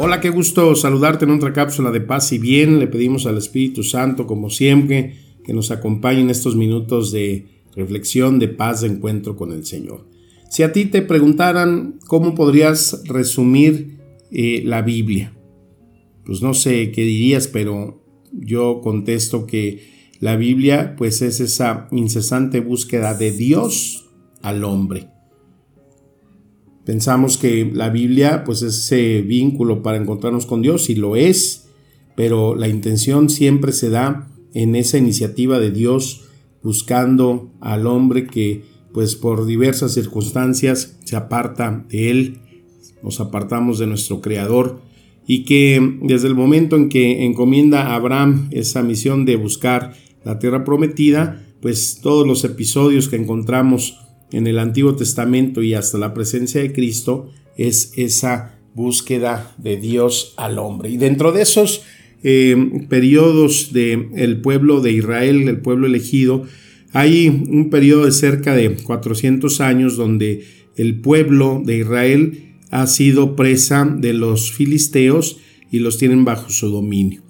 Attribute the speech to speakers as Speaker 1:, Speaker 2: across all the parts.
Speaker 1: Hola, qué gusto saludarte en otra cápsula de paz y bien. Le pedimos al Espíritu Santo, como siempre, que nos acompañe en estos minutos de reflexión, de paz, de encuentro con el Señor. Si a ti te preguntaran cómo podrías resumir eh, la Biblia, pues no sé qué dirías, pero yo contesto que la Biblia pues es esa incesante búsqueda de Dios al hombre. Pensamos que la Biblia pues es ese vínculo para encontrarnos con Dios y lo es, pero la intención siempre se da en esa iniciativa de Dios buscando al hombre que pues por diversas circunstancias se aparta de él, nos apartamos de nuestro creador y que desde el momento en que encomienda a Abraham esa misión de buscar la tierra prometida, pues todos los episodios que encontramos en el Antiguo Testamento y hasta la presencia de Cristo es esa búsqueda de Dios al hombre. Y dentro de esos eh, periodos del el pueblo de Israel, el pueblo elegido, hay un periodo de cerca de 400 años donde el pueblo de Israel ha sido presa de los filisteos y los tienen bajo su dominio.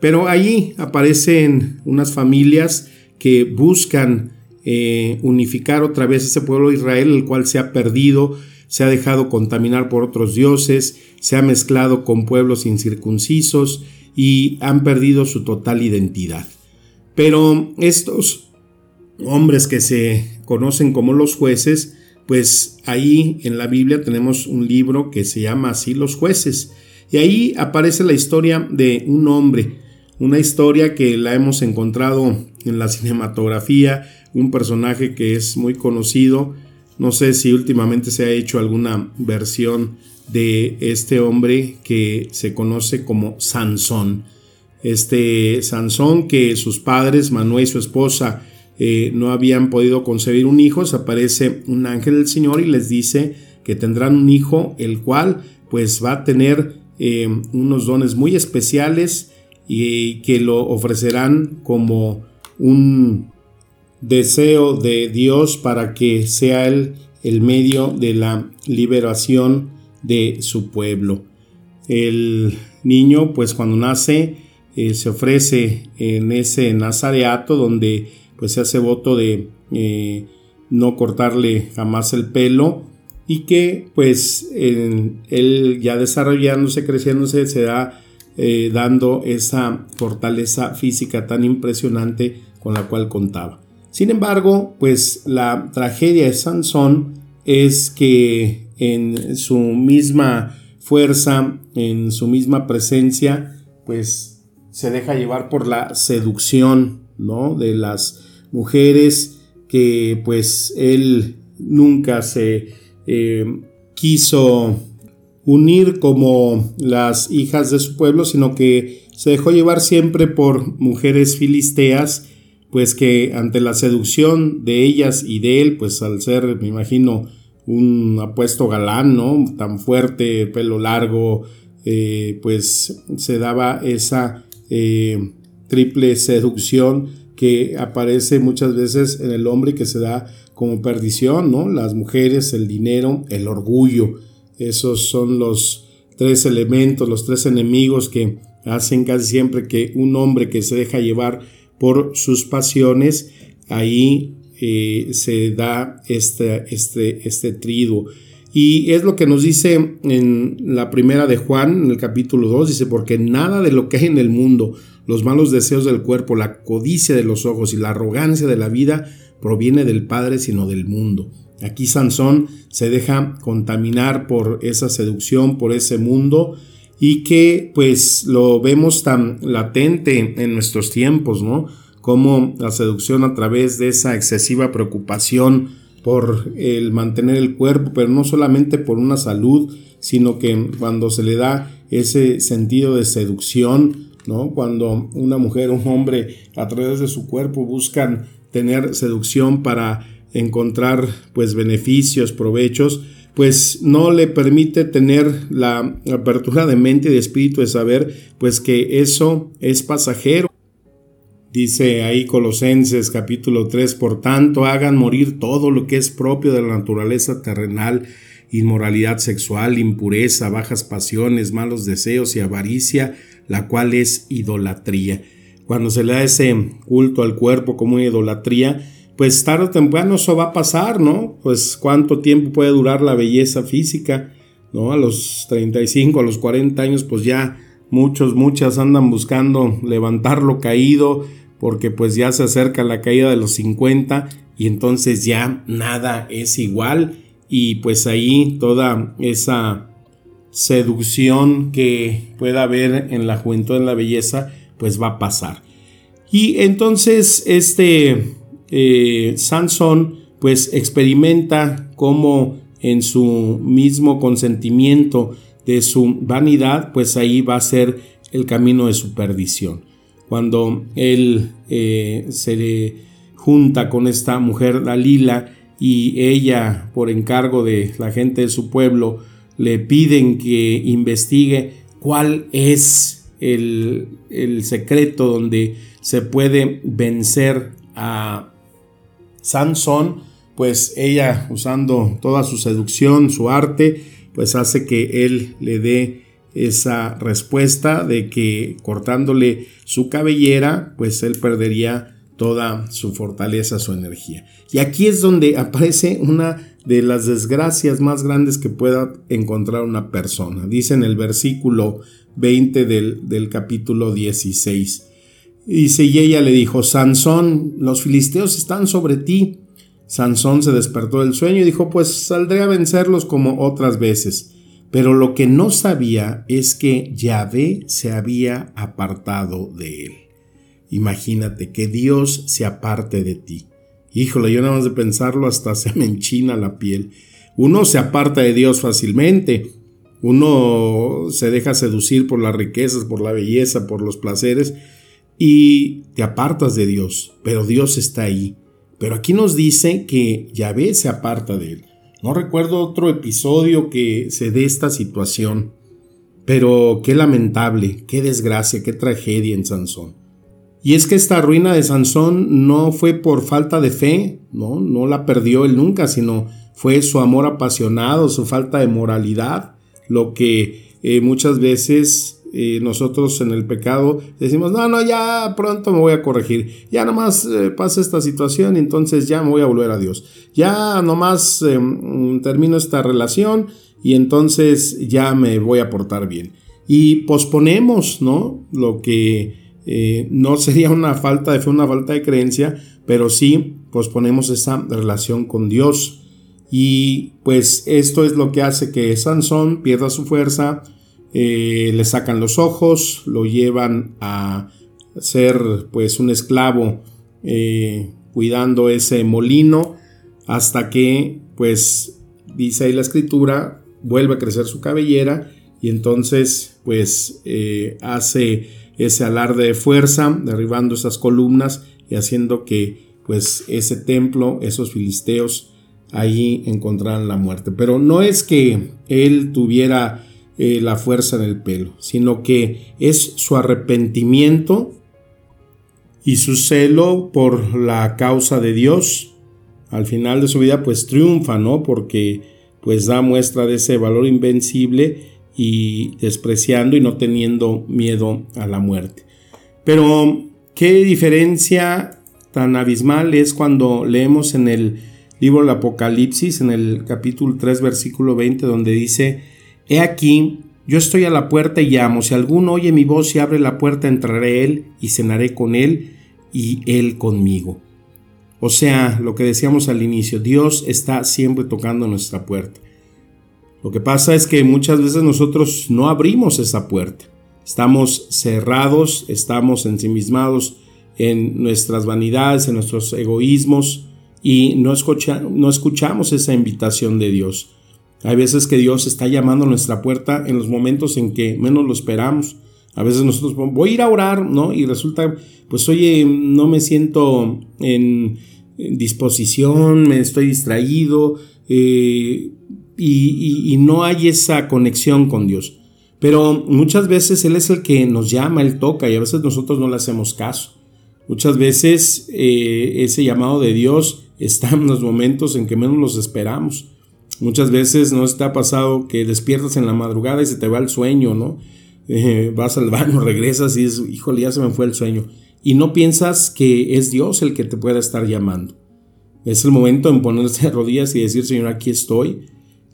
Speaker 1: Pero allí aparecen unas familias que buscan eh, unificar otra vez ese pueblo de Israel, el cual se ha perdido, se ha dejado contaminar por otros dioses, se ha mezclado con pueblos incircuncisos y han perdido su total identidad. Pero estos hombres que se conocen como los jueces, pues ahí en la Biblia tenemos un libro que se llama así Los jueces. Y ahí aparece la historia de un hombre, una historia que la hemos encontrado en la cinematografía, un personaje que es muy conocido. No sé si últimamente se ha hecho alguna versión de este hombre que se conoce como Sansón. Este Sansón que sus padres, Manuel y su esposa, eh, no habían podido concebir un hijo, se aparece un ángel del Señor y les dice que tendrán un hijo, el cual pues va a tener eh, unos dones muy especiales y que lo ofrecerán como un deseo de Dios para que sea él el medio de la liberación de su pueblo. El niño, pues cuando nace, eh, se ofrece en ese nazareato donde pues se hace voto de eh, no cortarle jamás el pelo y que pues él ya desarrollándose, creciéndose, se da eh, dando esa fortaleza física tan impresionante con la cual contaba. Sin embargo, pues la tragedia de Sansón es que en su misma fuerza, en su misma presencia, pues se deja llevar por la seducción, ¿no? De las mujeres que pues él nunca se eh, quiso unir como las hijas de su pueblo, sino que se dejó llevar siempre por mujeres filisteas pues que ante la seducción de ellas y de él, pues al ser, me imagino, un apuesto galán, ¿no? Tan fuerte, pelo largo, eh, pues se daba esa eh, triple seducción que aparece muchas veces en el hombre y que se da como perdición, ¿no? Las mujeres, el dinero, el orgullo. Esos son los tres elementos, los tres enemigos que hacen casi siempre que un hombre que se deja llevar por sus pasiones, ahí eh, se da este, este, este triduo. Y es lo que nos dice en la primera de Juan, en el capítulo 2, dice, porque nada de lo que hay en el mundo, los malos deseos del cuerpo, la codicia de los ojos y la arrogancia de la vida proviene del Padre, sino del mundo. Aquí Sansón se deja contaminar por esa seducción, por ese mundo, y que pues lo vemos tan latente en nuestros tiempos, ¿no? Como la seducción a través de esa excesiva preocupación por el mantener el cuerpo, pero no solamente por una salud, sino que cuando se le da ese sentido de seducción, ¿no? Cuando una mujer o un hombre a través de su cuerpo buscan tener seducción para encontrar pues beneficios, provechos, pues no le permite tener la apertura de mente y de espíritu de saber pues que eso es pasajero. Dice ahí Colosenses capítulo 3, por tanto hagan morir todo lo que es propio de la naturaleza terrenal, inmoralidad sexual, impureza, bajas pasiones, malos deseos y avaricia, la cual es idolatría. Cuando se le da ese culto al cuerpo como idolatría, pues tarde o temprano eso va a pasar, ¿no? Pues cuánto tiempo puede durar la belleza física, ¿no? A los 35, a los 40 años, pues ya muchos, muchas andan buscando levantar lo caído, porque pues ya se acerca la caída de los 50 y entonces ya nada es igual y pues ahí toda esa seducción que pueda haber en la juventud, en la belleza, pues va a pasar. Y entonces este eh, Sansón pues experimenta cómo en su mismo consentimiento de su vanidad, pues ahí va a ser el camino de su perdición. Cuando él eh, se le junta con esta mujer Dalila y ella, por encargo de la gente de su pueblo, le piden que investigue cuál es el, el secreto donde se puede vencer a Sansón, pues ella usando toda su seducción, su arte, pues hace que él le dé esa respuesta de que cortándole su cabellera, pues él perdería toda su fortaleza, su energía. Y aquí es donde aparece una de las desgracias más grandes que pueda encontrar una persona. Dice en el versículo 20 del, del capítulo 16. Y ella le dijo, Sansón, los filisteos están sobre ti. Sansón se despertó del sueño y dijo, pues saldré a vencerlos como otras veces. Pero lo que no sabía es que Yahvé se había apartado de él. Imagínate que Dios se aparte de ti. Híjole, yo nada más de pensarlo hasta se me enchina la piel. Uno se aparta de Dios fácilmente. Uno se deja seducir por las riquezas, por la belleza, por los placeres y te apartas de Dios, pero Dios está ahí. Pero aquí nos dice que Yahvé se aparta de él. No recuerdo otro episodio que se dé esta situación, pero qué lamentable, qué desgracia, qué tragedia en Sansón. Y es que esta ruina de Sansón no fue por falta de fe, no, no la perdió él nunca, sino fue su amor apasionado, su falta de moralidad, lo que eh, muchas veces y nosotros en el pecado decimos, no, no, ya pronto me voy a corregir, ya nomás eh, pasa esta situación, entonces ya me voy a volver a Dios, ya nomás em, termino esta relación y entonces ya me voy a portar bien. Y posponemos, ¿no? Lo que eh, no sería una falta de fe, una falta de creencia, pero sí posponemos esa relación con Dios. Y pues esto es lo que hace que Sansón pierda su fuerza, eh, le sacan los ojos, lo llevan a ser pues un esclavo eh, cuidando ese molino hasta que pues dice ahí la escritura vuelve a crecer su cabellera y entonces pues eh, hace ese alarde de fuerza derribando esas columnas y haciendo que pues ese templo esos filisteos ahí encontraran la muerte. Pero no es que él tuviera eh, la fuerza en el pelo, sino que es su arrepentimiento y su celo por la causa de Dios. Al final de su vida pues triunfa, ¿no? Porque pues da muestra de ese valor invencible y despreciando y no teniendo miedo a la muerte. Pero qué diferencia tan abismal es cuando leemos en el libro del Apocalipsis, en el capítulo 3, versículo 20, donde dice, He aquí, yo estoy a la puerta y llamo. Si alguno oye mi voz y abre la puerta, entraré él y cenaré con él y él conmigo. O sea, lo que decíamos al inicio, Dios está siempre tocando nuestra puerta. Lo que pasa es que muchas veces nosotros no abrimos esa puerta. Estamos cerrados, estamos ensimismados en nuestras vanidades, en nuestros egoísmos, y no, no escuchamos esa invitación de Dios. Hay veces que Dios está llamando a nuestra puerta en los momentos en que menos lo esperamos. A veces nosotros voy a ir a orar, ¿no? Y resulta, pues oye, no me siento en, disposición, me estoy distraído eh, y, no hay esa conexión con Dios. Pero muchas veces Él es el que nos llama, Él toca y a veces nosotros no le hacemos caso. Muchas veces eh, ese llamado de Dios está en los momentos en que menos los esperamos. Muchas veces no está pasado que despiertas en la madrugada y se te va el sueño, ¿no? Eh, vas al baño, regresas y dices, híjole, ya se me fue el sueño. Y no piensas que es Dios el que te pueda estar llamando. Es el momento en ponerse de rodillas y decir, Señor, aquí estoy.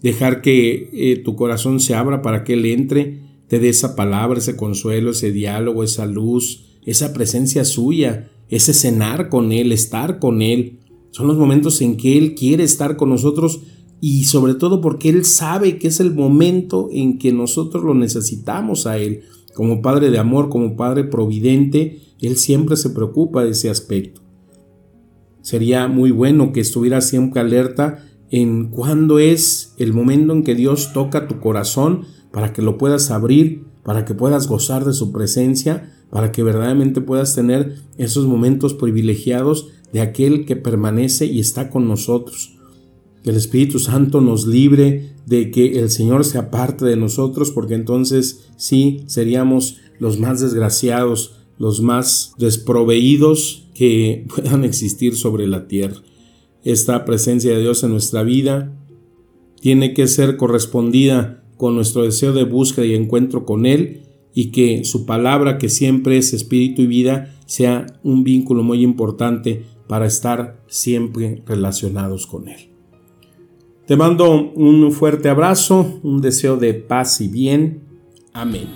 Speaker 1: Dejar que eh, tu corazón se abra para que Él entre, te dé esa palabra, ese consuelo, ese diálogo, esa luz, esa presencia suya, ese cenar con Él, estar con Él. Son los momentos en que Él quiere estar con nosotros y sobre todo porque Él sabe que es el momento en que nosotros lo necesitamos a Él. Como Padre de amor, como Padre providente, Él siempre se preocupa de ese aspecto. Sería muy bueno que estuviera siempre alerta en cuándo es el momento en que Dios toca tu corazón para que lo puedas abrir, para que puedas gozar de su presencia para que verdaderamente puedas tener esos momentos privilegiados de aquel que permanece y está con nosotros. Que el Espíritu Santo nos libre de que el Señor se aparte de nosotros, porque entonces sí seríamos los más desgraciados, los más desproveídos que puedan existir sobre la tierra. Esta presencia de Dios en nuestra vida tiene que ser correspondida con nuestro deseo de búsqueda y encuentro con Él y que su palabra, que siempre es espíritu y vida, sea un vínculo muy importante para estar siempre relacionados con Él. Te mando un fuerte abrazo, un deseo de paz y bien. Amén.